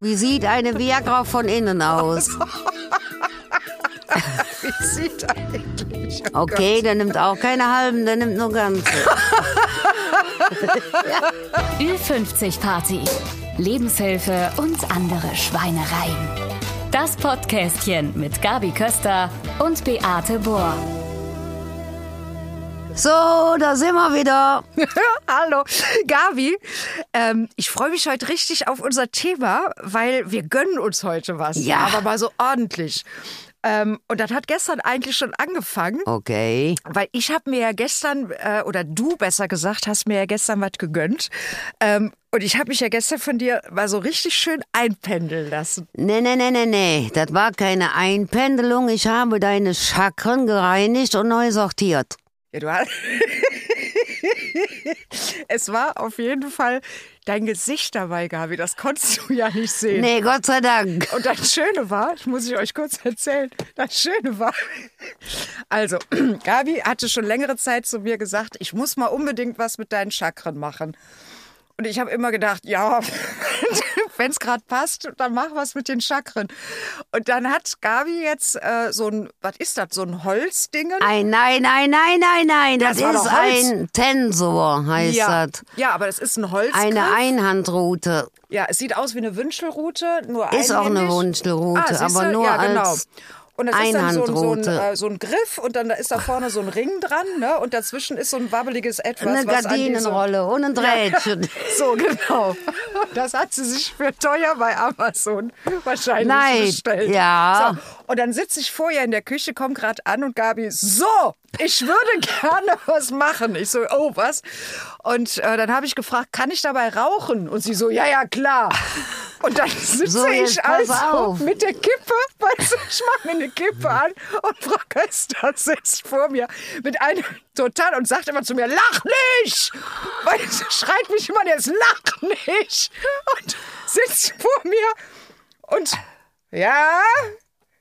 Wie sieht eine Viagra von innen aus? Wie sieht eigentlich? Oh Okay, der nimmt auch keine halben, der nimmt nur ganze. Ü50 Party. Lebenshilfe und andere Schweinereien. Das Podcastchen mit Gabi Köster und Beate Bohr. So, da sind wir wieder. Hallo, Gabi. Ähm, ich freue mich heute richtig auf unser Thema, weil wir gönnen uns heute was. Ja. Aber mal so ordentlich. Ähm, und das hat gestern eigentlich schon angefangen, Okay. weil ich habe mir ja gestern, äh, oder du besser gesagt, hast mir ja gestern was gegönnt. Ähm, und ich habe mich ja gestern von dir mal so richtig schön einpendeln lassen. Nee, nee, nee, nee, nee. Das war keine Einpendelung. Ich habe deine Chakren gereinigt und neu sortiert. Ja, du hast. es war auf jeden Fall dein Gesicht dabei, Gabi. Das konntest du ja nicht sehen. Nee, Gott sei Dank. Und das Schöne war, das muss ich euch kurz erzählen, das Schöne war, also Gabi hatte schon längere Zeit zu mir gesagt, ich muss mal unbedingt was mit deinen Chakren machen. Und ich habe immer gedacht, ja, wenn es gerade passt, dann mach was mit den Chakren. Und dann hat Gabi jetzt äh, so ein, was ist das, so ein Holzding? Ein, nein, nein, nein, nein, nein. Das, Das ist ein Tensor, heißt Ja, das. ja, aber das ist ein Holz. Eine Einhandroute. Ja, es sieht aus wie eine Wünschelrute, nur Ist auch eine einhändig. Wunschelrute, Ah, aber nur ja, genau. als und das ist dann so, ein- so, ein, äh, so ein Griff und dann ist da vorne so ein Ring dran, ne? Und dazwischen ist so ein wabbeliges Etwas. Eine Gardinenrolle und ein Drähtchen. So, genau. Das hat sie sich für teuer bei Amazon wahrscheinlich Nein, bestellt. ja. So, und dann sitze ich vorher in der Küche, komme gerade an und Gabi, so, ich würde gerne was machen. Ich so, oh, was? Und äh, dann habe ich gefragt, kann ich dabei rauchen? Und sie so, ja, ja, klar. Und dann sitze So, ich also auf. mit der Kippe, weißt du, ich mache mir eine Kippe an und Frau Köster sitzt vor mir mit einem total und sagt immer zu mir, lach nicht! Weil sie schreit mich immer jetzt, lach nicht! Und sitzt vor mir und ja,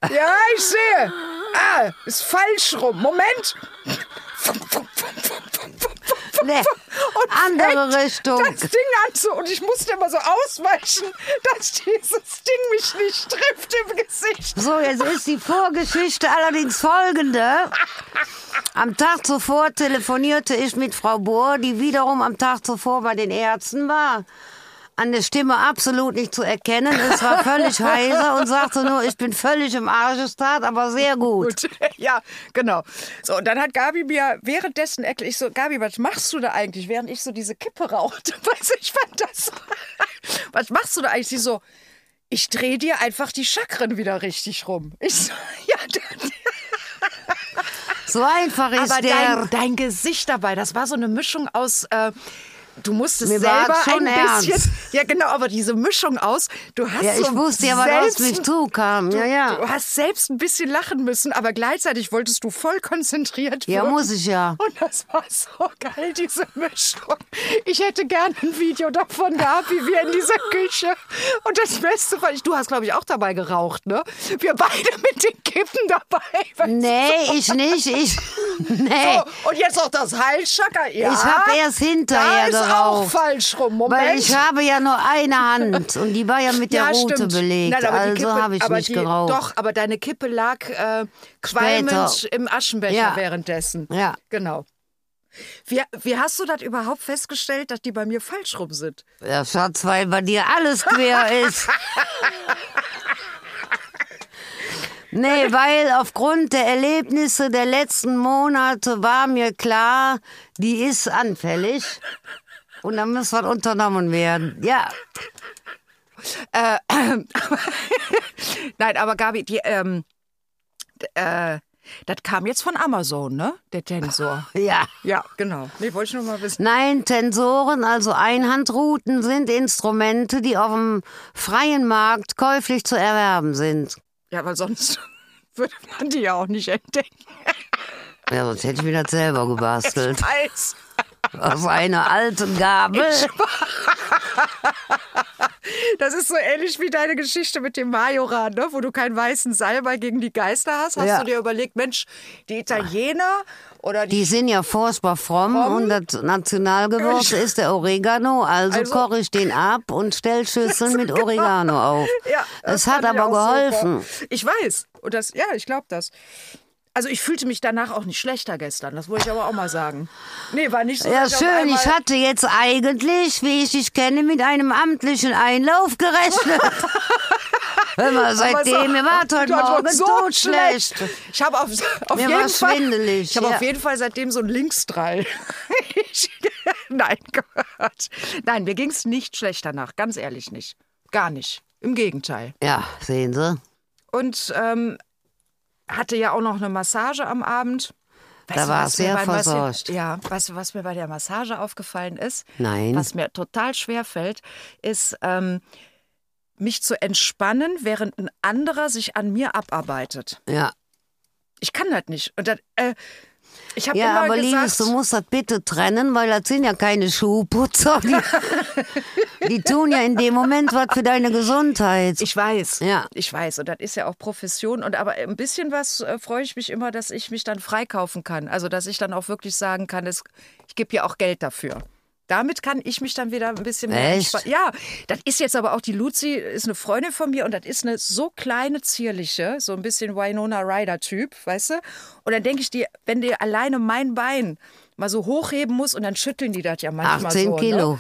ja, ich sehe. Ah, ist falsch rum. Moment. Nee, Und andere Richtung. Das Ding an zu, und ich musste immer so ausweichen, dass dieses Ding mich nicht trifft im Gesicht. So, jetzt ist die Vorgeschichte allerdings folgende. Am Tag zuvor telefonierte ich mit Frau Bohr, die wiederum am Tag zuvor bei den Ärzten war. An der Stimme absolut nicht zu erkennen. Es war völlig heiser und sagte nur, ich bin völlig im Arschestat, aber sehr gut. Gut. Ja, genau. So, und dann hat Gabi mir währenddessen erklärt, ich so, Gabi, was machst du da eigentlich, während ich so diese Kippe rauchte? Weiß ich fand das. Was machst du da eigentlich? Sie so, ich drehe dir einfach die Chakren wieder richtig rum. Ich so, ja, dann- So einfach ist aber der. dein, dein Gesicht dabei, das war so eine Mischung aus. Äh, Du musstest Mir war selber schon ein bisschen, ernst. ja genau, aber diese Mischung aus, du hast ja, ich so wusste ja, was auf mich zukam. Ja, ja. du hast selbst ein bisschen lachen müssen, aber gleichzeitig wolltest du voll konzentriert Ja, wirken. muss ich ja. Und das war so geil, diese Mischung. Ich hätte gerne ein Video davon gehabt, wie wir in dieser Küche. Und das Beste ich, du hast, glaube ich, auch dabei geraucht, ne? Wir beide mit den Kippen dabei. Nee, ich nicht. Ich. Nee. So, und jetzt auch das Halsschacker. Ja, Ich hab erst hinterher geraucht. Auch falsch rum. Moment. Weil ich habe ja nur eine Hand und die war ja mit der ja, Route stimmt. belegt. Nein, also habe ich nicht die, geraucht. Doch, aber deine Kippe lag äh, qualmend im Aschenbecher Ja. währenddessen. Ja. Genau. Wie, wie hast du das überhaupt festgestellt, dass die bei mir falsch rum sind? Ja, Schatz, weil bei dir alles quer ist. Nee, weil aufgrund der Erlebnisse der letzten Monate war mir klar, die ist anfällig. Und da muss was unternommen werden. Ja, Nein, aber Gabi, die, ähm, äh, das kam jetzt von Amazon, ne? Der Tensor. ja. Ja, genau. Nee, wollte ich nur mal wissen. Nein, Tensoren, also Einhandrouten, sind Instrumente, die auf dem freien Markt käuflich zu erwerben sind. Ja, weil sonst würde man die ja auch nicht entdecken. Ja, sonst hätte ich mir das selber gebastelt. Weiß. Aus einer alten Gabel. Das ist so ähnlich wie deine Geschichte mit dem Majoran, ne? wo du keinen weißen Salbei gegen die Geister hast. Hast Ja. du dir überlegt, Mensch, die Italiener oder die Die sind ja furchtbar fromm, und das Nationalgewürz ist der Oregano, also, Also- koche ich den ab und stell Schüsseln mit Oregano auf. Ja, es das hat fand ich aber geholfen. Super. Ich weiß. Und das, ja, ich glaube das. Also ich fühlte mich danach auch nicht schlechter gestern. Das wollte ich aber auch mal sagen. Nee, war nicht so. Ja, schön. Ich hatte jetzt eigentlich, wie ich dich kenne, mit einem amtlichen Einlauf gerechnet. Hör mal, seitdem, mir war heute Morgen so totschlecht. Ich habe auf, auf Mir jeden Fall, schwindelig, ich habe ja. auf jeden Fall seitdem so einen Linksdrall. Nein, Gott. Nein, mir ging es nicht schlecht danach, ganz ehrlich nicht. Gar nicht. Im Gegenteil. Ja, sehen Sie. Und ähm, hatte ja auch noch eine Massage am Abend. Da du, war es mir sehr versorgt. Ja, weißt du, was mir bei der Massage aufgefallen ist? Nein. Was mir total schwer fällt, ist, ähm, mich zu entspannen, während ein anderer sich an mir abarbeitet. Ja. Ich kann das nicht. Und das, äh, ich habe Ja, immer aber gesagt, Liebes, du musst das bitte trennen, weil das sind ja keine Schuhputzer. Die, die tun ja in dem Moment was für deine Gesundheit. ich weiß, Ja. ich weiß. Und das ist ja auch Profession. Und aber ein bisschen was äh, freue ich mich immer, dass ich mich dann freikaufen kann. Also dass ich dann auch wirklich sagen kann, es, ich gebe ja auch Geld dafür. Damit kann ich mich dann wieder ein bisschen mehr Echt? Ja, das ist jetzt aber auch die Luzi, ist eine Freundin von mir und das ist eine so kleine, zierliche, so ein bisschen Winona Ryder-Typ, weißt du? Und dann denke ich dir, wenn die alleine mein Bein mal so hochheben muss und dann schütteln die das ja manchmal 18 so. Ne? Kilo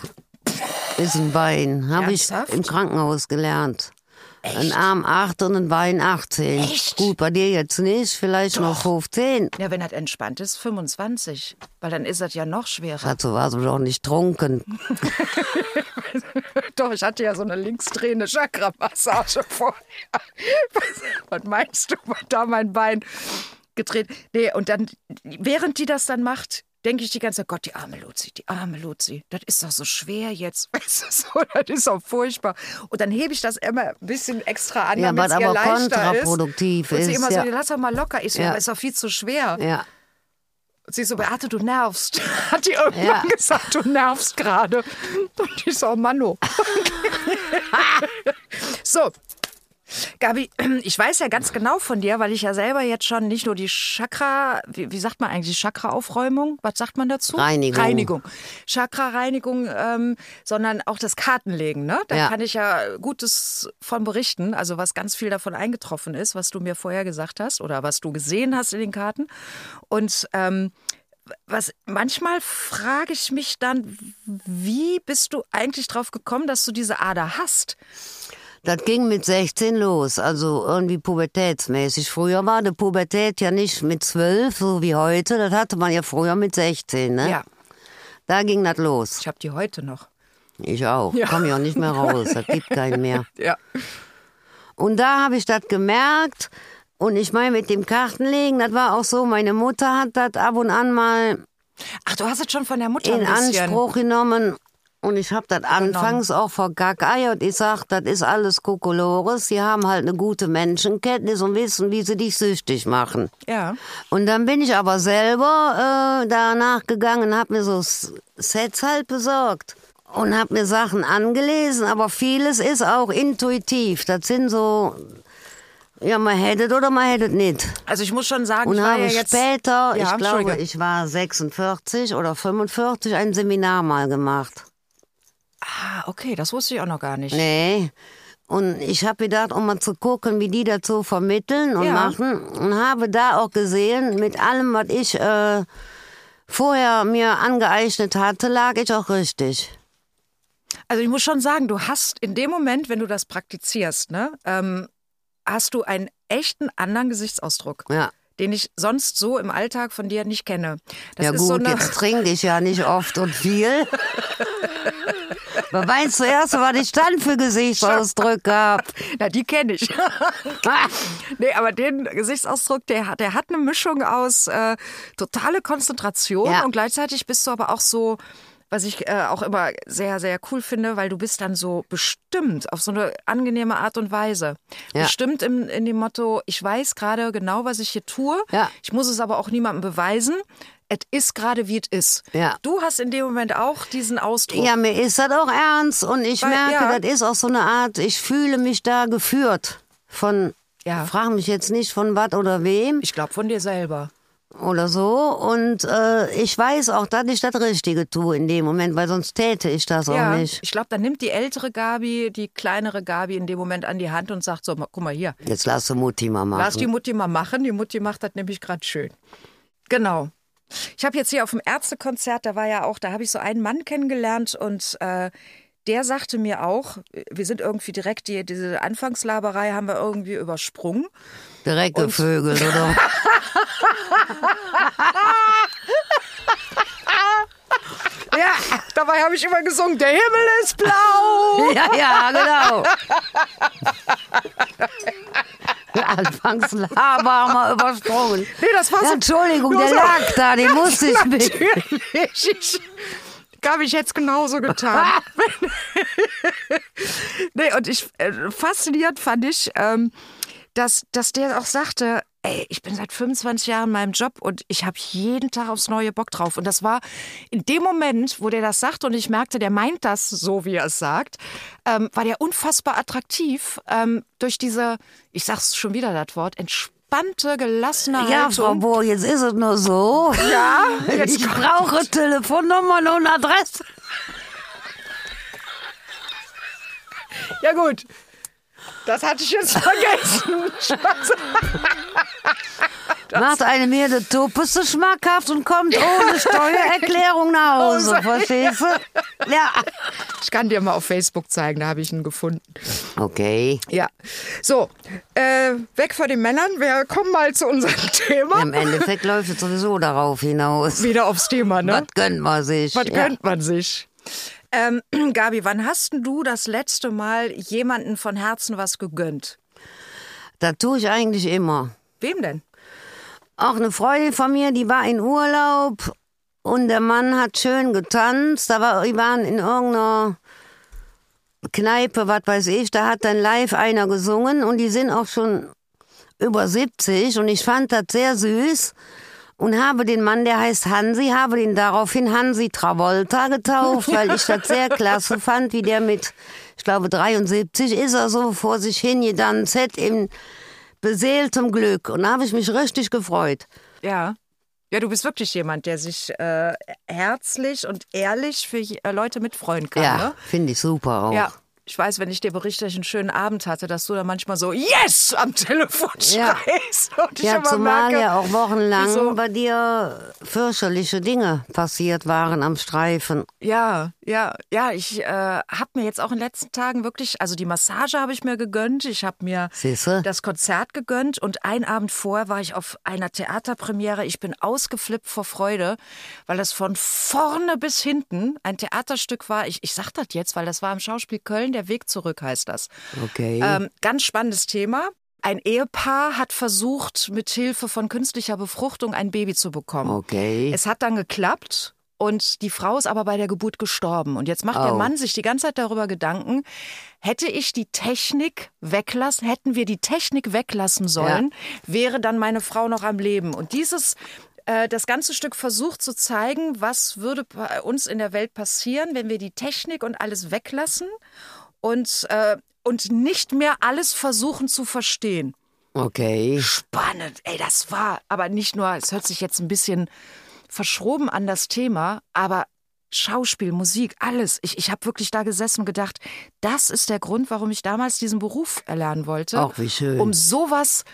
ist ein Bein. Habe ich im Krankenhaus gelernt. Ein Arm 8 und ein Bein 18. Echt? Gut, bei dir jetzt nicht, vielleicht noch 15. Ja, wenn das entspannt ist, 25. Weil dann ist das ja noch schwerer. Dazu warst du doch nicht trunken. Doch, ich hatte ja so eine linksdrehende Chakra-Massage vorher. Was, meinst du? War da mein Bein gedreht? Nee, und dann, während die das dann macht, denke ich die ganze Zeit, Gott, die arme Luzi, die arme Luzi. Das ist doch so schwer jetzt. Weißt du, so, das ist doch furchtbar. Und dann hebe ich das immer ein bisschen extra an, Ja, damit es ihr aber leichter kontraproduktiv ist. Und sie ist, immer ja. so, lass doch mal locker. Ich so, Ja. ist doch viel zu schwer. Ja. Und sie so, Beate, du nervst. Hat die irgendwann Ja. gesagt, du nervst gerade. Und ich so, oh Manno. so. Gabi, ich weiß ja ganz genau von dir, weil ich ja selber jetzt schon nicht nur die Chakra, wie, wie sagt man eigentlich, Chakra-Aufräumung, was sagt man dazu? Reinigung. Reinigung. Chakra-Reinigung, ähm, sondern auch das Kartenlegen, ne? Da Ja. kann ich ja Gutes von berichten, also was ganz viel davon eingetroffen ist, was du mir vorher gesagt hast oder was du gesehen hast in den Karten. Und ähm, was manchmal frage ich mich dann, wie bist du eigentlich drauf gekommen, dass du diese Ader hast? Das ging mit 16 los, also irgendwie pubertätsmäßig. Früher war die Pubertät ja nicht mit 12, so wie heute. Das hatte man ja früher mit 16, ne? Ja, Da ging das los. ich habe die heute noch. Ich auch. Ja. Komm ja nicht mehr raus. Das gibt keinen mehr. Ja. Und da habe ich das gemerkt. Und ich meine, mit dem Kartenlegen, das war auch so, meine Mutter hat das ab und an mal Ach, du hast es schon von der Mutter in. Anspruch genommen. Und ich habe das anfangs auch vergackeiert. Ich sag, das ist alles Kokolores. Sie haben halt eine gute Menschenkenntnis und wissen, wie sie dich süchtig machen. Ja. Und dann bin ich aber selber äh, danach gegangen, habe mir so Sets halt besorgt und habe mir Sachen angelesen, aber vieles ist auch intuitiv. Das sind so, ja, man hättet oder man hättet nicht. Also ich muss schon sagen, Und ich habe ja jetzt später, Ja, ich glaube, ich war 46 oder 45, ein Seminar mal gemacht. Ah, okay, das wusste ich auch noch gar nicht. Nee. Und ich habe gedacht, um mal zu gucken, wie die so vermitteln und Ja. machen. Und habe da auch gesehen, mit allem, was ich äh, vorher mir angeeignet hatte, lag ich auch richtig. Also ich muss schon sagen, du hast in dem Moment, wenn du das praktizierst, ne, ähm, hast du einen echten anderen Gesichtsausdruck, Ja. den ich sonst so im Alltag von dir nicht kenne. Das ja gut, so eine, jetzt trinke ich ja nicht oft und viel. Meinst du erst, was ich dann für Gesichtsausdrücke habe? Na, die kenne ich. nee, aber den Gesichtsausdruck, der, hat- der hat eine Mischung aus äh, totale Konzentration Ja. und gleichzeitig bist du aber auch so, was ich äh, auch immer sehr, sehr cool finde, weil du bist dann so bestimmt auf so eine angenehme Art und Weise. Ja. Bestimmt im, in dem Motto, ich weiß gerade genau, was ich hier tue. Ja. Ich muss es aber auch niemandem beweisen. Es ist gerade wie es ist. Ja. Du hast in dem Moment auch diesen Ausdruck. Ja, mir ist das auch ernst und ich Weil- merke, ja. das ist auch so eine Art, ich fühle mich da geführt von, Ja. frag mich jetzt nicht von was oder wem Ich glaube von dir selber. oder so und äh, ich weiß auch, dass ich das Richtige tue in dem Moment, weil sonst täte ich das auch Ja, nicht. ich glaube, dann nimmt die ältere Gabi die kleinere Gabi in dem Moment an die Hand und sagt so, guck mal hier, Jetzt lass du Mutti mal machen. lass die Mutti mal machen. Die Mutti macht das nämlich gerade schön. Genau. Ich habe jetzt hier auf dem Ärztekonzert, da war ja auch, da habe ich so einen Mann kennengelernt und äh, der sagte mir auch, wir sind irgendwie direkt, die, diese Anfangslaberei haben wir irgendwie übersprungen. Direkt gevögelt, oder? Ja, dabei habe ich immer gesungen, der Himmel ist blau. ja, ja, genau. Anfangs haben wir übersprungen. Nee, das war Ja, so. Entschuldigung, der so- lag da, den musste ich mit. Natürlich. Ich, Gabi, ich hätte es genauso getan. nee, und ich äh, faszinierend fand ich, ähm, dass, dass der auch sagte, ey, ich bin seit 25 Jahren in meinem Job und ich habe jeden Tag aufs neue Bock drauf. Und das war in dem Moment, wo der das sagt und ich merkte, der meint das so, wie er es sagt, ähm, war der unfassbar attraktiv ähm, durch diese, ich sag's schon wieder das Wort, entspannte, gelassene Ja, Haltung. Frau Bohr, jetzt ist es nur so. Ja, jetzt ich brauche Telefonnummern und Adresse. Ja gut, das hatte ich jetzt vergessen. Macht eine der Topeste schmackhaft und kommt ohne Steuererklärung nach Hause. Hause, Verstehst du? Ja. Ich kann dir mal auf Facebook zeigen, da habe ich ihn gefunden. Okay. Ja. So, äh, weg von den Männern. Wir kommen mal zu unserem Thema. Im Endeffekt läuft es sowieso darauf hinaus. Wieder aufs Thema, ne? Was gönnt man sich? Was Ja. gönnt man sich? Ähm, Gabi, wann hast denn du das letzte Mal jemanden von Herzen was gegönnt? Das tue ich eigentlich immer. Wem denn? Auch eine Freundin von mir, die war in Urlaub und der Mann hat schön getanzt. Da war, die waren in irgendeiner Kneipe, was weiß ich, da hat dann live einer gesungen und die sind auch schon über 70 und ich fand das sehr süß und habe den Mann, der heißt Hansi, habe den daraufhin Hansi Travolta getauft, weil ich das sehr klasse fand, wie der mit, ich glaube 73 ist er so vor sich hin gedanzt hat im beseeltem Glück und da habe ich mich richtig gefreut. Ja. Ja, du bist wirklich jemand, der sich äh, herzlich und ehrlich für äh, Leute mitfreuen kann. Ja, Ne? finde ich super auch. Ja. Ich weiß, wenn ich dir berichte, dass ich einen schönen Abend hatte, dass du da manchmal so Yes am Telefon Ja. schreist. Und ich Ja, immer zumal merke, ja auch wochenlang wieso- bei dir fürchterliche Dinge passiert waren am Streifen. Ja, ja, ja. Ich äh, habe mir jetzt auch in den letzten Tagen wirklich, also die Massage habe ich mir gegönnt. Ich habe mir Siehste? das Konzert gegönnt und einen Abend vorher war ich auf einer Theaterpremiere. Ich bin ausgeflippt vor Freude, weil das von vorne bis hinten ein Theaterstück war. Ich, ich sag das jetzt, weil das war im Schauspiel Köln. Der Weg zurück heißt das. Okay. Ähm, ganz spannendes Thema. Ein Ehepaar hat versucht, mit Hilfe von künstlicher Befruchtung ein Baby zu bekommen. okay. Es hat dann geklappt und die Frau ist aber bei der Geburt gestorben. Und jetzt macht der Oh. Mann sich die ganze Zeit darüber Gedanken, hätte ich die Technik weglassen, hätten wir die Technik weglassen sollen, wäre dann meine Frau noch am Leben. Und dieses äh, das ganze Stück versucht zu zeigen, was würde bei uns in der Welt passieren, wenn wir die Technik und alles weglassen und, äh, und nicht mehr alles versuchen zu verstehen okay. spannend. Ey, das war aber nicht nur, es hört sich jetzt ein bisschen verschroben an das Thema, aber Schauspiel, Musik, alles. Ich, ich habe wirklich da gesessen und gedacht, das ist der Grund, warum ich damals diesen Beruf erlernen wollte. Ach, wie schön. Um sowas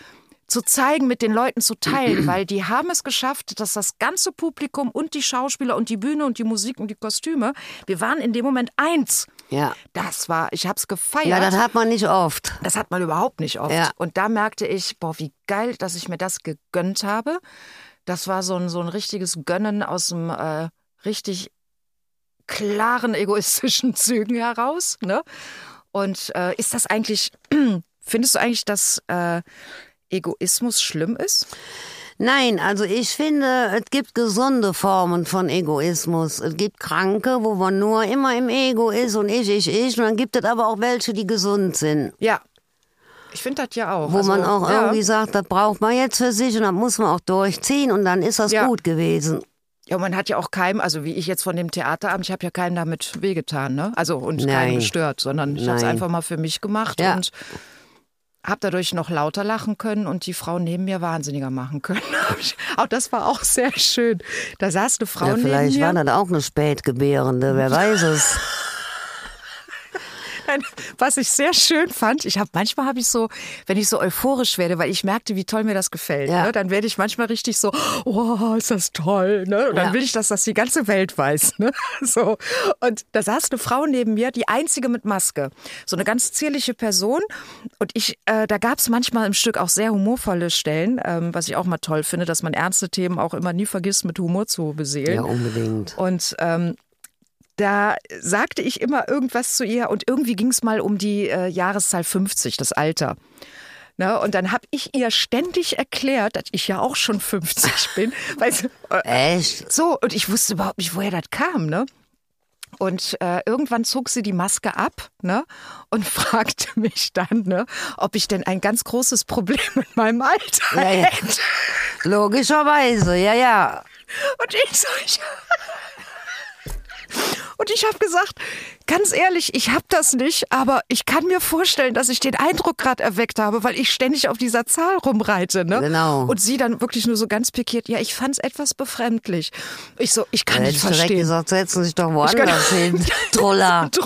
zu zeigen, mit den Leuten zu teilen, weil die haben es geschafft, dass das ganze Publikum und die Schauspieler und die Bühne und die Musik und die Kostüme, wir waren in dem Moment eins. Ja. Das war, ich habe es gefeiert. Ja, das hat man nicht oft. Das hat man überhaupt nicht oft. Ja. Und da merkte ich, boah, wie geil, dass ich mir das gegönnt habe. Das war so ein, so ein richtiges Gönnen aus dem äh, richtig klaren egoistischen Zügen heraus. Ne? Und äh, ist das eigentlich, findest du eigentlich, dass äh, Egoismus schlimm ist? Nein, also ich finde, es gibt gesunde Formen von Egoismus. Es gibt Kranke, wo man nur immer im Ego ist und ich, ich, ich. Und dann gibt es aber auch welche, die gesund sind. Ja. Ich finde das ja auch. Wo Also, man auch ja. irgendwie sagt, das braucht man jetzt für sich und das muss man auch durchziehen und dann ist das Ja. gut gewesen. Ja, man hat ja auch keinem, also wie ich jetzt von dem Theaterabend, ich habe ja keinem damit wehgetan, ne? Also und Nein. keinen gestört, sondern ich habe es einfach mal für mich gemacht Ja. und habe dadurch noch lauter lachen können und die Frau neben mir wahnsinniger machen können. auch das war auch sehr schön. Da saß eine Frau Ja, neben vielleicht mir. war das auch eine Spätgebärende, wer weiß es. Was ich sehr schön fand, ich habe manchmal habe ich so, wenn ich so euphorisch werde, weil ich merkte, wie toll mir das gefällt, Ja. ne, dann werde ich manchmal richtig so, oh, ist das toll, ne? Und dann Ja. will ich, dass das die ganze Welt weiß, ne? So. Und da saß eine Frau neben mir, die einzige mit Maske, so eine ganz zierliche Person. Und ich, äh, da gab es manchmal im Stück auch sehr humorvolle Stellen, ähm, was ich auch mal toll finde, dass man ernste Themen auch immer nie vergisst, mit Humor zu beseelen. Ja, unbedingt. Und ähm, da sagte ich immer irgendwas zu ihr und irgendwie ging es mal um die äh, Jahreszahl 50, das Alter. Ne, und dann habe ich ihr ständig erklärt, dass ich ja auch schon 50 bin. Weil, sie- äh, Echt? so, und ich wusste überhaupt nicht, woher das kam, ne? Und äh, irgendwann zog sie die Maske ab ne, und fragte mich dann, ne, ob ich denn ein ganz großes Problem mit meinem Alter Ja, ja. hätte. Logischerweise, ja, ja. Und ich so, ich. Und ich habe gesagt, ganz ehrlich, ich habe das nicht, aber ich kann mir vorstellen, dass ich den Eindruck gerade erweckt habe, weil ich ständig auf dieser Zahl rumreite. Ne? Genau. Und sie dann wirklich nur so ganz pikiert, ja, ich fand es etwas befremdlich. Ich so, ich kann hätte nicht verstehen. gesagt, setzen Sie sich doch woanders hin. Troller.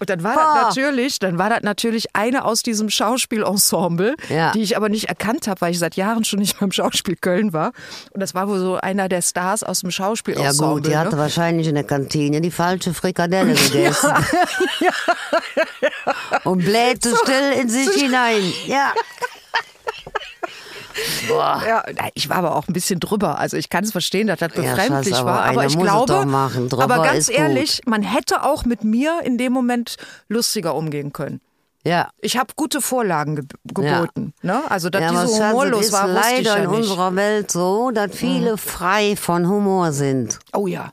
Und dann war Boah. das natürlich, dann war das natürlich eine aus diesem Schauspielensemble, Ja. die ich aber nicht erkannt habe, weil ich seit Jahren schon nicht beim Schauspiel Köln war. Und das war wohl so einer der Stars aus dem Ja Schauspielensemble. gut, die hatte ne? wahrscheinlich in der Kantine die falsche Frikadelle gegessen. Und blähte still in sich hinein. Ja. Boah. Ja, nein, ich war aber auch ein bisschen drüber. Also ich kann es verstehen, dass das Ja, befremdlich Schatz, aber war. Aber ich glaube, aber ganz ist gut. ehrlich, man hätte auch mit mir in dem Moment lustiger umgehen können. Ja. Ich habe gute Vorlagen ge geboten. Ne? Also, dass ja, die so humorlos es ist war, wusste ich leider ja in nicht. Mhm. unserer Welt so, dass viele frei von Humor sind. Oh ja.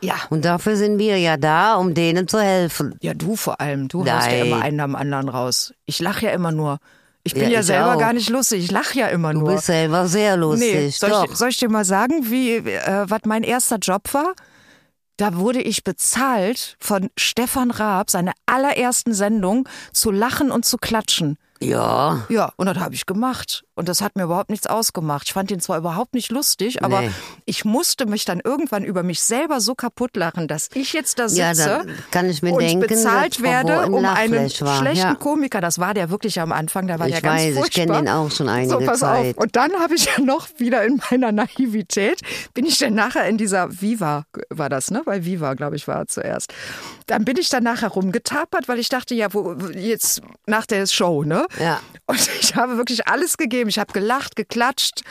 Ja. Und dafür sind wir ja da, um denen zu helfen. Ja, du vor allem. Du haust ja Nein. immer einen am anderen raus. Ich lache ja immer nur. Ich bin Ja, ja, ich selber auch. gar nicht lustig. Ich lache ja immer Du nur. bist selber sehr lustig. Nee, soll Doch. ich, soll ich dir mal sagen, wie, äh, was mein erster Job war? Da wurde ich bezahlt von Stefan Raab, seine allerersten Sendung, zu lachen und zu klatschen. ja. Ja, und das habe ich gemacht. Und das hat mir überhaupt nichts ausgemacht. Ich fand ihn zwar überhaupt nicht lustig, aber Nee. ich musste mich dann irgendwann über mich selber so kaputt lachen, dass ich jetzt da sitze Ja, da kann ich mir und denken, bezahlt werde, um einen war. schlechten Ja. Komiker. Das war der wirklich am Anfang, der war Ich ja ganz weiß, ich furchtbar. kenn den auch schon einige so, pass Zeit. Auf. Und dann habe ich ja noch wieder in meiner Naivität, bin ich dann nachher in dieser Viva, war das, ne? Bei Viva, glaube ich, war er zuerst. Dann bin ich dann nachher rumgetapert, weil ich dachte, ja, wo, jetzt nach der Show, ne? Ja. Und ich habe wirklich alles gegeben. Ich habe gelacht, geklatscht.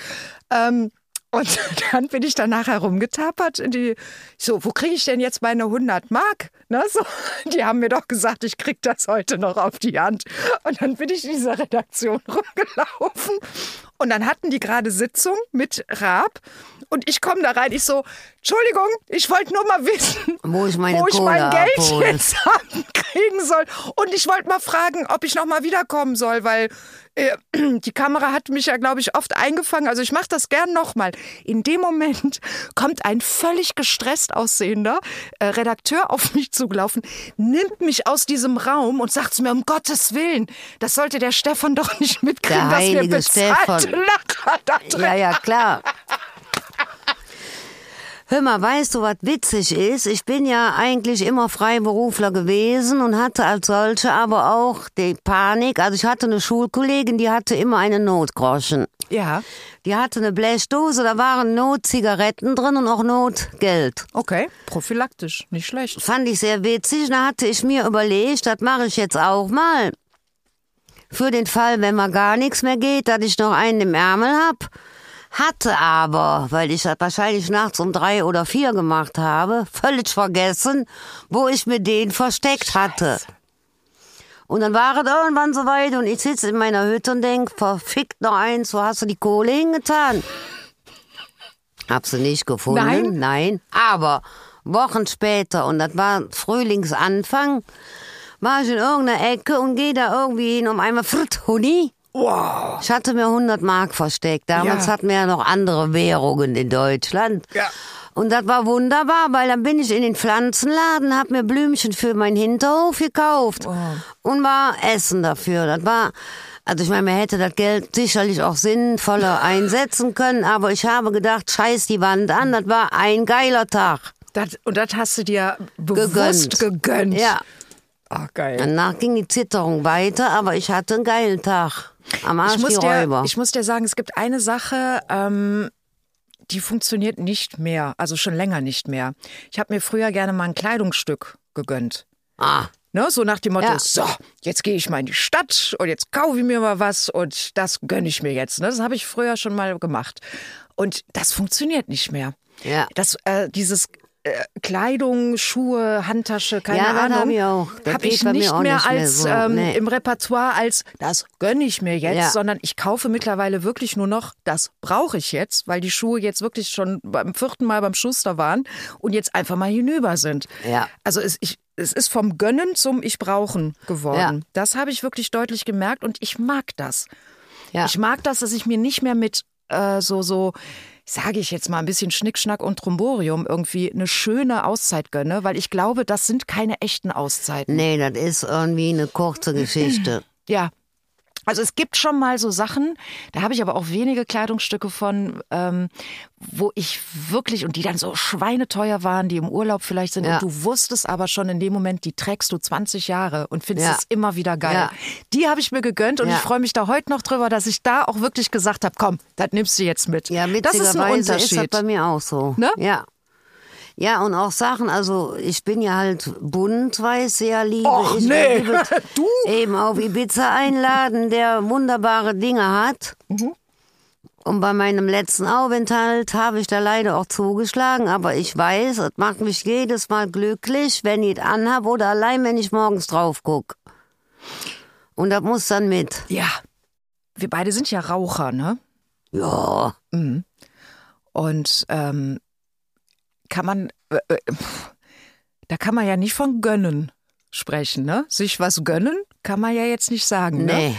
Ähm, und dann bin ich dann nachher rumgetapert. In die, so, wo kriege ich denn jetzt meine 100 Mark? Ne, so, die haben mir doch gesagt, ich krieg das heute noch auf die Hand. Und dann bin ich in dieser Redaktion rumgelaufen. Und dann hatten die gerade Sitzung mit Raab. Und ich komme da rein, ich so, Entschuldigung, ich wollte nur mal wissen, Wo ich meine wo ich mein Geld abhole. jetzt kriegen soll. Und ich wollte mal fragen, ob ich noch mal wiederkommen soll, weil äh, die Kamera hat mich ja, glaube ich, oft eingefangen. Also ich mache das gern noch mal. In dem Moment kommt ein völlig gestresst aussehender äh, Redakteur auf mich zugelaufen, nimmt mich aus diesem Raum und sagt zu mir, um Gottes Willen, das sollte der Stefan doch nicht mitkriegen, Der dass wir bezahlte Stefan. Lacher da drin Ja, ja, klar. Hör mal, weißt du, was witzig ist? Ich bin ja eigentlich immer Freiberufler gewesen und hatte als solche aber auch die Panik. Also ich hatte eine Schulkollegin, die hatte immer einen Notgroschen. Ja, Die hatte eine Blechdose, da waren Notzigaretten drin und auch Notgeld. okay, prophylaktisch, nicht schlecht. Fand ich sehr witzig. Da hatte ich mir überlegt, das mache ich jetzt auch mal. Für den Fall, wenn mal gar nichts mehr geht, dass ich noch einen im Ärmel hab. Hatte aber, weil ich das wahrscheinlich nachts um drei oder vier gemacht habe, völlig vergessen, wo ich mir den versteckt hatte. Und dann war es irgendwann soweit und ich sitze in meiner Hütte und denk, verfickt noch eins, wo hast du die Kohle hingetan? Hab sie nicht gefunden. Nein? Nein. Aber Wochen später, und das war Frühlingsanfang, war ich in irgendeiner Ecke und gehe da irgendwie hin um einmal Fritt Huni Wow. Ich hatte mir 100 Mark versteckt. Damals Ja. hatten wir ja noch andere Währungen in Deutschland. Ja. Und das war wunderbar, weil dann bin ich in den Pflanzenladen, hab mir Blümchen für meinen Hinterhof gekauft und war Essen dafür. Das war, also ich meine, man hätte das Geld sicherlich auch sinnvoller einsetzen können, aber ich habe gedacht, scheiß die Wand an, das war ein geiler Tag. Das, und das hast du dir bewusst gegönnt. Ja. Ach, geil. Danach ging die Zitterung weiter, aber ich hatte einen geilen Tag. Am Arsch ich muss, die dir, Räuber. ich muss dir sagen, es gibt eine Sache, ähm, die funktioniert nicht mehr, also schon länger nicht mehr. Ich habe mir früher gerne mal ein Kleidungsstück gegönnt. ah, Ne, so nach dem Motto, Ja. so, jetzt gehe ich mal in die Stadt und jetzt kaufe ich mir mal was und das gönne ich mir jetzt. Ne? Das habe ich früher schon mal gemacht. Und das funktioniert nicht mehr. Ja. Das, äh, dieses Kleidung, Schuhe, Handtasche, keine Ja, Ahnung. hab Habe geht ich nicht mehr nicht mehr als so. ähm, Nee. im Repertoire als das gönne ich mir jetzt, Ja. sondern ich kaufe mittlerweile wirklich nur noch, das brauche ich jetzt, weil die Schuhe jetzt wirklich schon beim vierten Mal beim Schuster waren und jetzt einfach mal hinüber sind. Ja. Also es, ich, es ist vom Gönnen zum Ich brauchen geworden. Ja. Das habe ich wirklich deutlich gemerkt und ich mag das. Ich mag das, dass ich mir nicht mehr mit äh, so, so, sage ich jetzt mal, ein bisschen Schnickschnack und Tromborium irgendwie eine schöne Auszeit gönne, weil ich glaube, das sind keine echten Auszeiten. Nee, das ist irgendwie eine kurze Geschichte. Ja. Also es gibt schon mal so Sachen, da habe ich aber auch wenige Kleidungsstücke von, ähm, wo ich wirklich, und die dann so schweineteuer waren, die im Urlaub vielleicht sind, Ja. und du wusstest aber schon in dem Moment, die trägst du 20 Jahre und findest Ja. es immer wieder geil. Ja. Die habe ich mir gegönnt und ich freue mich da heute noch drüber, dass ich da auch wirklich gesagt habe, komm, das nimmst du jetzt mit. Ja, das ist ein witzigerweise ist, das Unterschied. bei mir auch so. Ne? Ja. Ja, und auch Sachen, also ich bin ja halt bunt, weiß ja, liebe Och, ich. nee. liebe Du? Eben auf Ibiza einladen, der wunderbare Dinge hat. Mhm. Und bei meinem letzten Aufenthalt habe ich da leider auch zugeschlagen, aber ich weiß, es macht mich jedes Mal glücklich, wenn ich es anhab oder allein, wenn ich morgens drauf guck. Und das muss dann mit. ja. Wir beide sind ja Raucher, ne? Ja. Und ähm, kann man, äh, äh, da kann man ja nicht von gönnen sprechen, ne? Sich was gönnen kann man ja jetzt nicht sagen, ne? Nee.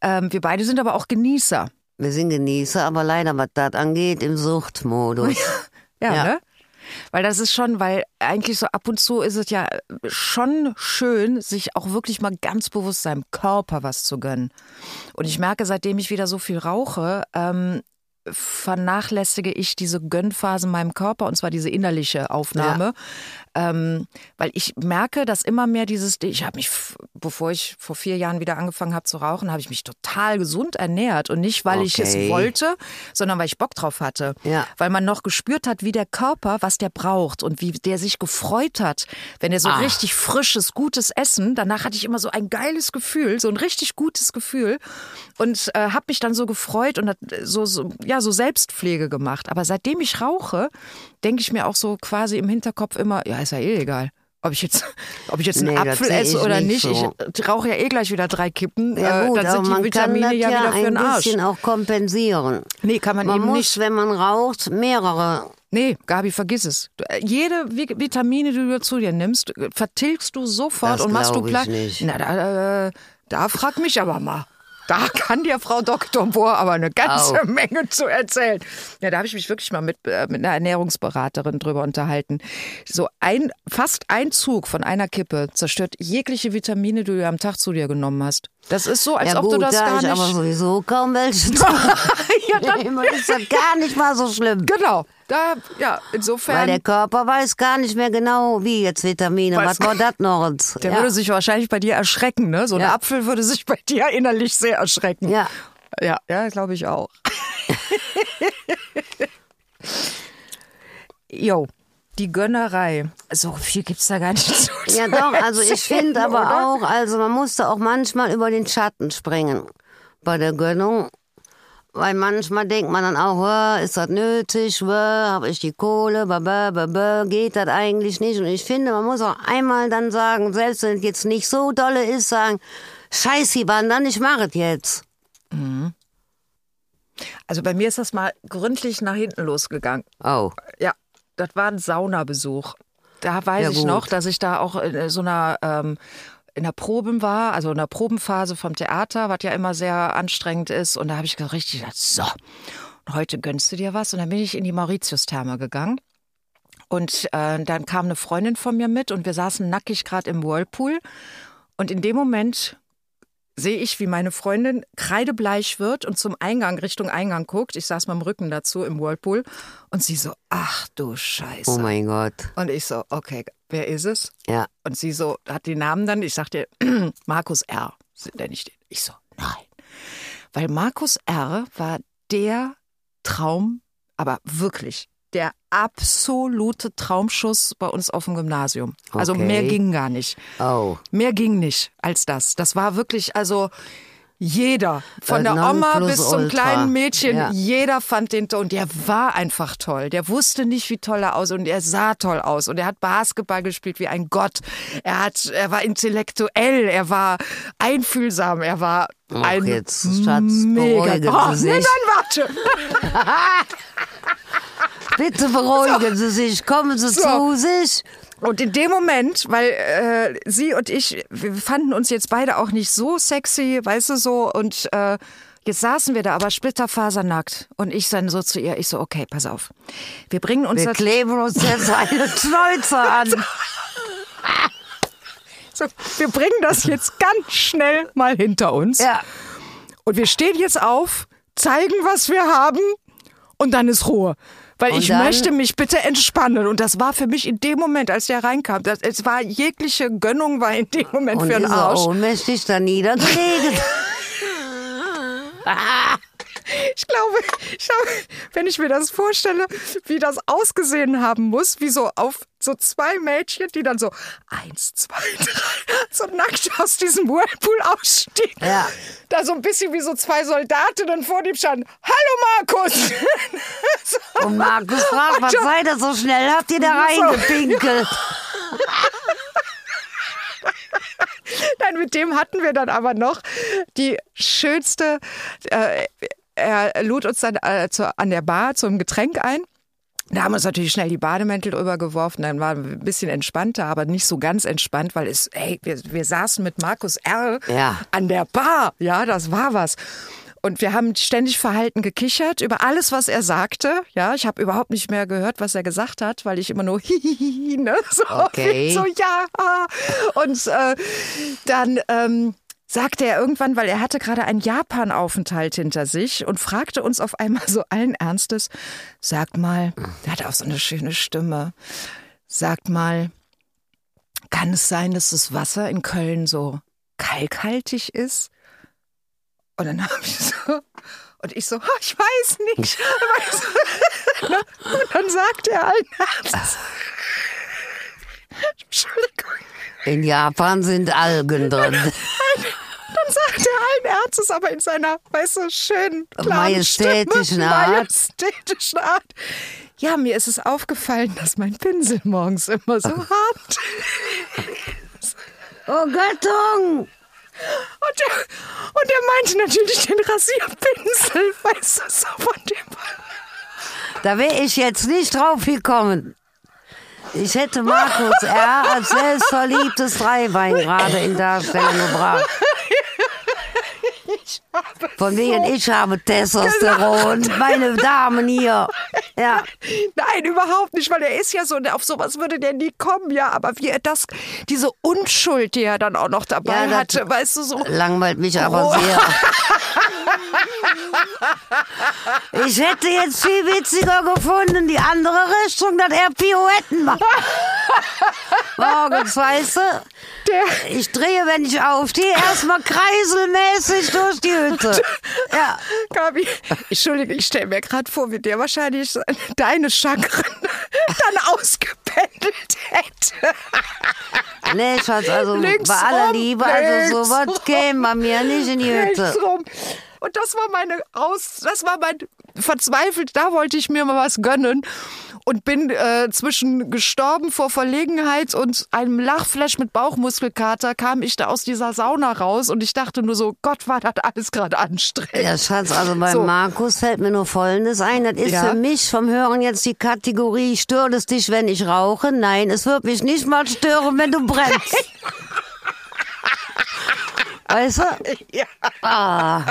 Ähm, wir beide sind aber auch Genießer. Wir sind Genießer, aber leider, was das angeht, im Suchtmodus. Ja, Ja. ne? Weil das ist schon, weil eigentlich so ab und zu ist es ja schon schön, sich auch wirklich mal ganz bewusst seinem Körper was zu gönnen. Und ich merke, seitdem ich wieder so viel rauche, ähm, vernachlässige ich diese Gönnphase meinem Körper und zwar diese innerliche Aufnahme, ähm, weil ich merke, dass immer mehr dieses, ich habe mich, bevor ich vor vier Jahren wieder angefangen habe zu rauchen, habe ich mich total gesund ernährt und nicht, weil ich es Okay. wollte, sondern weil ich Bock drauf hatte, Ja. weil man noch gespürt hat, wie der Körper, was der braucht und wie der sich gefreut hat, wenn er so Ah. richtig frisches, gutes Essen, danach hatte ich immer so ein geiles Gefühl, so ein richtig gutes Gefühl und äh, habe mich dann so gefreut und hat so, so ja so Selbstpflege gemacht. Aber seitdem ich rauche, denke ich mir auch so quasi im Hinterkopf immer, ja ist ja eh egal. Ob ich jetzt, ob ich jetzt einen Nee, Apfel esse oder nicht so. ich rauche ja eh gleich wieder drei Kippen. Ja äh, gut, dann sind die man kann Vitamine ja, ja wieder für ein den Arsch. bisschen auch kompensieren. Nee, kann man, Man eben muss, nicht. wenn man raucht, mehrere. Nee, Gabi, vergiss es. Äh, Jede Vi- Vitamine, die du zu dir nimmst, äh, vertilgst du sofort Das und machst du glaub ich klar. nicht. Na, da, äh, da frag mich aber mal. Da kann dir Frau Dr. Bohr aber eine ganze Au. Menge zu erzählen. Ja, da habe ich mich wirklich mal mit, äh, mit einer Ernährungsberaterin drüber unterhalten. So ein, fast ein Zug von einer Kippe zerstört jegliche Vitamine, die du am Tag zu dir genommen hast. Das ist so, als ja ob gut, du das da gar ich nicht. aber sowieso kaum welche ja, dann, ist das gar nicht mal so schlimm. genau. Da, ja, insofern. Weil der Körper weiß gar nicht mehr genau, wie jetzt Vitamine. Was war das noch? Der ja. würde sich wahrscheinlich bei dir erschrecken, ne? So ein Ja. Apfel würde sich bei dir innerlich sehr erschrecken. ja. ja, ja glaube ich auch. Jo, die Gönnerei. So viel gibt's da gar nicht zu Ja doch, also ich finde aber oder? auch, also man musste auch manchmal über den Schatten springen bei der Gönnung. Weil manchmal denkt man dann auch, "Hä, ist das nötig, habe ich die Kohle, geht das eigentlich nicht. Und ich finde, man muss auch einmal dann sagen, selbst wenn es jetzt nicht so dolle ist, sagen, scheiß die wandern, ich mache es jetzt. Also bei mir ist das mal gründlich nach hinten losgegangen. Oh, Ja, das war ein Saunabesuch. Da weiß Ja, ich noch, dass ich da auch in so einer, ähm, in der Proben war, also in der Probenphase vom Theater, was ja immer sehr anstrengend ist. Und da habe ich gesagt, richtig gesagt, so, heute gönnst du dir was. Und dann bin ich in die Mauritius-Therme gegangen. Und äh, dann kam eine Freundin von mir mit und wir saßen nackig gerade im Whirlpool. Und in dem Moment sehe ich, wie meine Freundin kreidebleich wird und zum Eingang, Richtung Eingang guckt. Ich saß mit dem Rücken dazu im Whirlpool und sie so, ach du Scheiße. Oh mein Gott. Und ich so, okay, wer ist es? Ja. Und sie so, hat die Namen dann, ich sagte, Markus R. Nenne ich den. Ich so, nein. Weil Markus R. war der Traum, aber wirklich der absolute Traumschuss bei uns auf dem Gymnasium. Also Okay. mehr ging gar nicht. Oh. Mehr ging nicht als das. Das war wirklich, also jeder, von Das der Oma bis zum Nonplusultra. kleinen Mädchen, Ja. jeder fand den toll. Und der war einfach toll. Der wusste nicht, wie toll er aussah und er sah toll aus. Und er hat Basketball gespielt wie ein Gott. Er hat, er war intellektuell, er war einfühlsam, er war Ach, ein jetzt, Schatz, mega. Oh, sich. dann warte. Bitte beruhigen Sie sich, kommen Sie So. zu sich. Und in dem Moment, weil äh, sie und ich, wir fanden uns jetzt beide auch nicht so sexy, weißt du so, und äh, jetzt saßen wir da aber splitterfasernackt. Und ich dann so zu ihr, ich so, okay, pass auf. Wir bringen uns Wir das, kleben uns jetzt eine Schnäuzer an. so, wir bringen das jetzt ganz schnell mal hinter uns. Ja. Und wir stehen jetzt auf, zeigen, was wir haben, und dann ist Ruhe. Weil Und ich möchte mich bitte entspannen. Und das war für mich in dem Moment, als der reinkam, das, es war jegliche Gönnung war in dem Moment Und für einen er Arsch. ohnmächtig da niedergelegen. Ich glaube, ich glaube, wenn ich mir das vorstelle, wie das ausgesehen haben muss, wie so auf so zwei Mädchen, die dann so eins, zwei, drei, so nackt aus diesem Whirlpool ausstiegen. Ja. Da so ein bisschen wie so zwei Soldatinnen vor dem standen. Hallo Markus! So. Und Markus fragt, was sei das so schnell? Habt ihr da reingepinkelt? Nein, mit dem hatten wir dann aber noch die schönste. Äh, er lud uns dann äh, zu, an der Bar zum Getränk ein. Da haben wir uns natürlich schnell die Bademäntel drüber geworfen, dann waren wir ein bisschen entspannter, aber nicht so ganz entspannt, weil es, hey, wir, wir saßen mit Markus R. Ja. an der Bar. Ja, das war was. Und wir haben ständig verhalten gekichert über alles, was er sagte. Ja, ich habe überhaupt nicht mehr gehört, was er gesagt hat, weil ich immer nur hihihi, ne? So, Okay. so ja. ah. Und äh, dann ähm, sagte er irgendwann, weil er hatte gerade einen Japan-Aufenthalt hinter sich und fragte uns auf einmal so allen Ernstes, sagt mal, er hatte auch so eine schöne Stimme, sagt mal, kann es sein, dass das Wasser in Köln so kalkhaltig ist? Und dann habe ich so, und ich so, "Ah, ich weiß nicht. Ne? Und dann sagt er allen Ernstes, Entschuldigung. In Japan sind Algen drin. Dann sagt er allen Ernstes, aber in seiner, weißt du, schönen, klaren Majestätischen Stimme, Art. Majestätischen Art. Ja, mir ist es aufgefallen, dass mein Pinsel morgens immer so hart. Oh Göttung! Und er, und er meinte natürlich den Rasierpinsel, weißt du, so von dem. Da wäre ich jetzt nicht drauf gekommen. Ich hätte Markus R. als selbstverliebtes Dreibein gerade in Darstellung gebracht. Von wegen, ich habe Testosteron, meine Damen hier. Ja, Nein, überhaupt nicht, weil er ist ja so, auf sowas würde der nie kommen, ja, aber wie er das, diese Unschuld, die er dann auch noch dabei Ja, hatte, weißt du, so. langweilt mich aber Oh. sehr. Ich hätte jetzt viel witziger gefunden, die andere Richtung, dass er Pirouetten macht. Morgens, weißt du, Der, ich drehe, wenn ich aufstehe, erstmal kreiselmäßig durch die Hütte. Ja, Gabi, Entschuldige, ich stelle mir gerade vor, wie der wahrscheinlich deine Chakren dann ausgependelt hätte. nee, Schatz, also Links bei aller rum, Liebe, also sowas käme bei mir nicht in die Hütte. Rum. Und das war meine Aus, das war mein verzweifelt, da wollte ich mir mal was gönnen und bin äh, zwischen gestorben vor Verlegenheit und einem Lachflash mit Bauchmuskelkater kam ich da aus dieser Sauna raus und ich dachte nur so, Gott, war das alles gerade anstrengend. Ja, Schatz, also bei So. Markus fällt mir nur Folgendes ein. Das ist Ja. für mich vom Hören jetzt die Kategorie, stört es dich, wenn ich rauche? Nein, es wird mich nicht mal stören, wenn du brennst. Weißt du? Ja. Ah,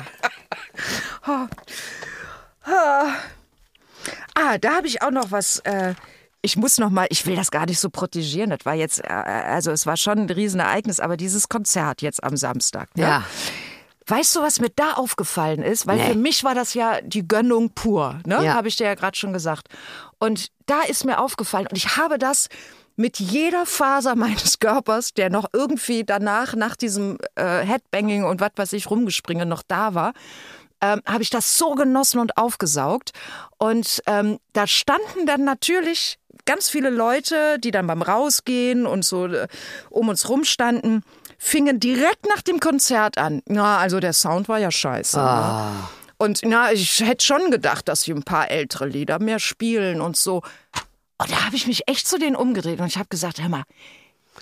Ah, da habe ich auch noch was. Äh, ich muss noch mal, ich will das gar nicht so protegieren. Das war jetzt, äh, also es war schon ein Riesenereignis, aber dieses Konzert jetzt am Samstag. Ne? ja. Weißt du, was mir da aufgefallen ist? Weil Nee. für mich war das ja die Gönnung pur, ne? Ja. Habe ich dir ja gerade schon gesagt. Und da ist mir aufgefallen, und ich habe das mit jeder Faser meines Körpers, der noch irgendwie danach, nach diesem äh, Headbanging und was weiß ich, rumgespringe, noch da war, ähm, habe ich das so genossen und aufgesaugt. Und ähm, da standen dann natürlich ganz viele Leute, die dann beim Rausgehen und so äh, um uns rumstanden, fingen direkt nach dem Konzert an. Na, also der Sound war ja scheiße. Ne? Und na, ich hätte schon gedacht, dass sie ein paar ältere Lieder mehr spielen und so. Und da habe ich mich echt zu denen umgedreht und ich habe gesagt, hör mal,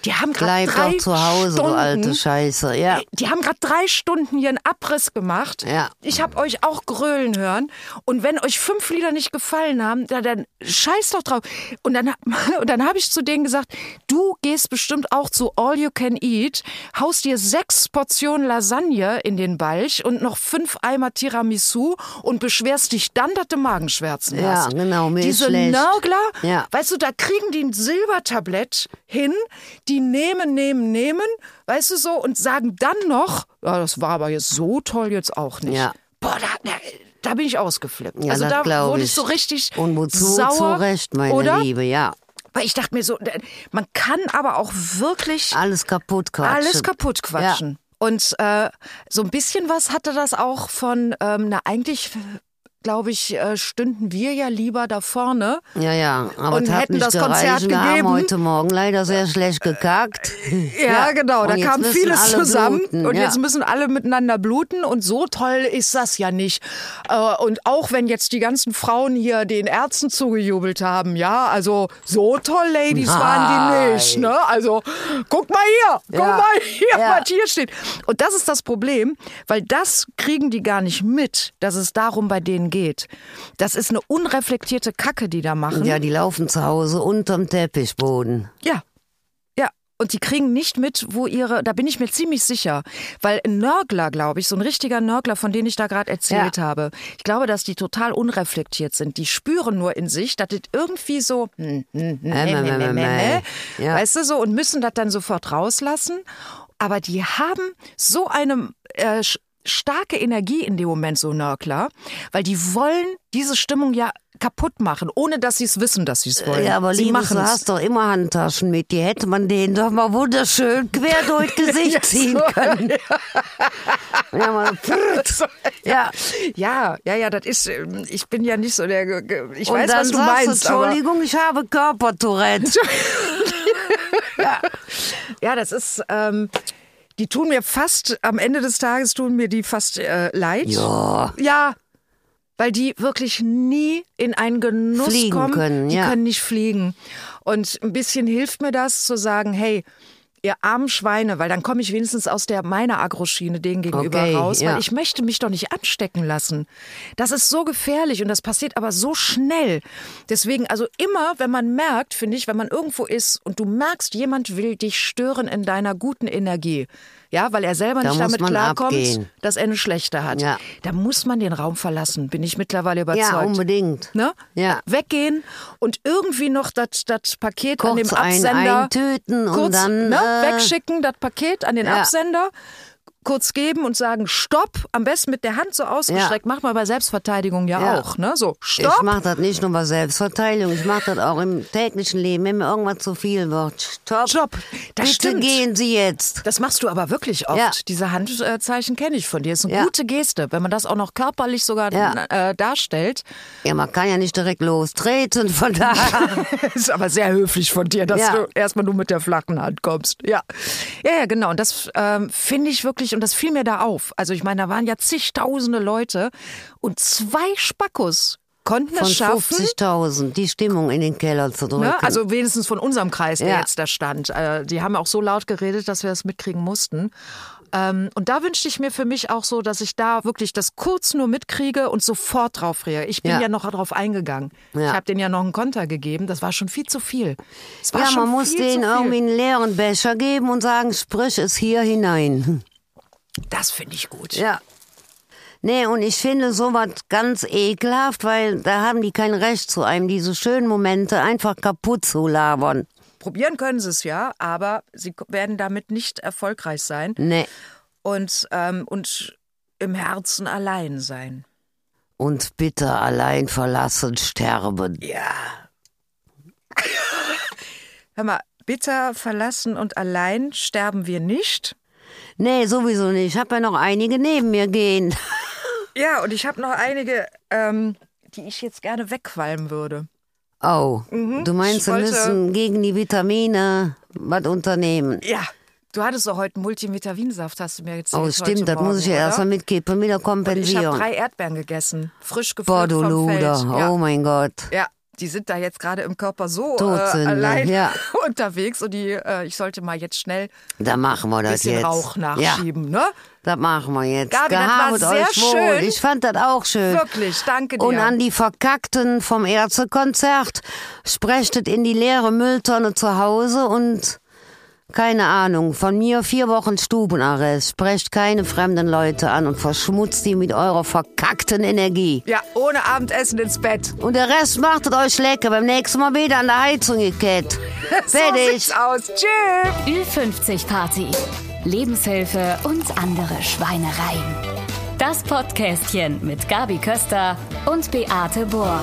die haben gerade drei doch zu Hause, Stunden, du alte Scheiße. Ja. die haben gerade drei Stunden hier einen Abriss gemacht. Ja. Ich habe euch auch grölen hören. Und wenn euch fünf Lieder nicht gefallen haben, dann, dann scheiß doch drauf. Und dann, und dann habe ich zu denen gesagt, du gehst bestimmt auch zu All You Can Eat, haust dir sechs Portionen Lasagne in den Balch und noch fünf Eimer Tiramisu und beschwerst dich dann, dass du Magenschmerzen Ja, hast. genau, mir ist Diese schlecht. Nörgler, Ja. weißt du, da kriegen die ein Silbertablett hin, die nehmen, nehmen, nehmen, weißt du so, und sagen dann noch, ja, das war aber jetzt so toll jetzt auch nicht. Ja. Boah, da, da, bin ich ausgeflippt. Ja, also da wurde ich so richtig Und wozu? sauer. Zu Recht, meine oder? Liebe, ja. Weil ich dachte mir so, man kann aber auch wirklich Alles kaputt quatschen. alles kaputt quatschen. Und äh, so ein bisschen was hatte das auch von, ähm, na eigentlich, glaube ich, äh, stünden wir ja lieber da vorne. Ja, ja, aber Und hätten das Konzert gereicht. Wir haben gegeben. heute Morgen leider sehr schlecht gekackt. Ja, genau, da Und jetzt kam vieles zusammen bluten, und ja. jetzt müssen alle miteinander bluten und so toll ist das ja nicht. Äh, Und auch wenn jetzt die ganzen Frauen hier den Ärzten zugejubelt haben, ja, also so toll Ladies waren die Nein. nicht, ne? Also guck mal hier, guck Ja. mal hier, Ja. was hier steht. Und das ist das Problem, weil das kriegen die gar nicht mit, dass es darum bei denen geht. Das ist eine unreflektierte Kacke, die da machen. Ja, die laufen zu Hause unterm Teppichboden. Ja. Ja. Und die kriegen nicht mit, wo ihre, da bin ich mir ziemlich sicher. Weil ein Nörgler, glaube ich, so ein richtiger Nörgler, von dem ich da gerade erzählt Ja. habe, ich glaube, dass die total unreflektiert sind. Die spüren nur in sich, dass das irgendwie so, hm, hm, hm, Äh, äh. Ja. weißt du so, und müssen das dann sofort rauslassen. Aber die haben so eine äh, starke Energie in dem Moment, so Nörgler, weil die wollen diese Stimmung ja kaputt machen, ohne dass sie es wissen, dass sie es wollen. Ja, aber sie Liebes, machen du hast doch immer Handtaschen mit. Die hätte man denen doch mal wunderschön quer durchs Gesicht ziehen können. Ja, mal, ja. Ja, ja, ja, das ist, ähm, ich bin ja nicht so der, ich Und weiß, was du meinst, du, Entschuldigung, ich habe Körpertourette. ja, das ist, ähm, die tun mir fast, am Ende des Tages tun mir die fast äh, leid. Ja. Ja, weil die wirklich nie in einen Genuss Fliegen kommen. können, die ja. können nicht fliegen. Und ein bisschen hilft mir das zu sagen, hey, ihr armen Schweine, weil dann komme ich wenigstens aus der meiner Agroschiene denen gegenüber Okay, raus, ja. weil ich möchte mich doch nicht anstecken lassen. Das ist so gefährlich und das passiert aber so schnell. Deswegen, also immer, wenn man merkt, finde ich, wenn man irgendwo ist und du merkst, jemand will dich stören in deiner guten Energie, ja, weil er selber Da nicht damit klarkommt, abgehen. dass er eine schlechte hat. Ja. Da muss man den Raum verlassen, bin ich mittlerweile überzeugt. Ja, unbedingt. Ne? Ja. Weggehen und irgendwie noch das das Paket an dem Kurz ein- Absender eintüten und kurz, dann, ne, äh, wegschicken, das Paket an den Ja. Absender kurz geben und sagen Stopp, am besten mit der Hand so ausgestreckt. Macht man bei Selbstverteidigung ja, Ja. auch, ne? So Ich Stopp. mache das nicht nur bei Selbstverteidigung, ich mache das auch im täglichen Leben, wenn mir irgendwas zu viel wird. Stopp. Stopp. Das Bitte stimmt. gehen Sie jetzt. Das machst du aber wirklich oft. Ja. Diese Handzeichen kenne ich von dir. Ist eine Ja. gute Geste, wenn man das auch noch körperlich sogar Ja. äh, darstellt. Ja, man kann ja nicht direkt lostreten, von daher. ist aber sehr höflich von dir, dass Ja. du erstmal nur mit der flachen Hand kommst. Ja, ja, ja genau. Und das ähm, finde ich wirklich, und das fiel mir da auf. Also ich meine, da waren ja zigtausende Leute und zwei Spackos konnten Von es schaffen. 50.000 die Stimmung in den Keller zu drücken. Ne? Also wenigstens von unserem Kreis, der Ja. jetzt da stand. Äh, die haben auch so laut geredet, dass wir das mitkriegen mussten. Ähm, und da wünschte ich mir für mich auch so, dass ich da wirklich das kurz nur mitkriege und sofort drauf reagiere. Ich bin ja, Ja. noch drauf eingegangen. Ja. Ich habe denen ja noch einen Konter gegeben. Das war schon viel zu viel. Ja, man muss denen irgendwie einen leeren Becher geben und sagen, sprich es hier hinein. Das finde ich gut. Ja. Nee, und ich finde sowas ganz ekelhaft, weil da haben die kein Recht zu einem, diese schönen Momente einfach kaputt zu labern. Probieren können sie es ja, aber sie werden damit nicht erfolgreich sein Nee. und, ähm, und im Herzen allein sein. Und bitte allein verlassen sterben. Ja. Hör mal, bitter verlassen und allein sterben wir nicht. Nee, sowieso nicht. Ich habe ja noch einige neben mir gehen. Ja, und ich habe noch einige, ähm, die ich jetzt gerne wegqualmen würde. Oh, du meinst, wir müssen gegen die Vitamine was unternehmen. Ja. Du hattest doch heute einen Multivitaminsaft, hast du mir erzählt. Oh, stimmt, das Morgen, muss ich ja erst mal oder? mitkippen, wieder Ich habe kompensieren. drei Erdbeeren gegessen, frisch Boah, gepflückt du vom Luder, Feld. Ja. oh mein Gott. Ja, die sind da jetzt gerade im Körper so Tot äh, allein ja. unterwegs und die, äh, ich sollte mal jetzt schnell Da machen wir das bisschen jetzt. Rauch Ja, nachschieben, ne? das machen wir jetzt. Gabi, das war sehr euch wohl. schön. Ich fand das auch schön. Wirklich, danke dir. Und an die Verkackten vom Ärztekonzert, sprechtet in die leere Mülltonne zu Hause und keine Ahnung, von mir vier Wochen Stubenarrest. Sprecht keine fremden Leute an und verschmutzt die mit eurer verkackten Energie. ja, ohne Abendessen ins Bett. Und der Rest machtet euch lecker. Beim nächsten Mal wieder an der Heizung gekettet. So Fertig. sieht's aus. Tschüss. Ü50 Party. Lebenshilfe und andere Schweinereien. Das Podcastchen mit Gabi Köster und Beate Bohr.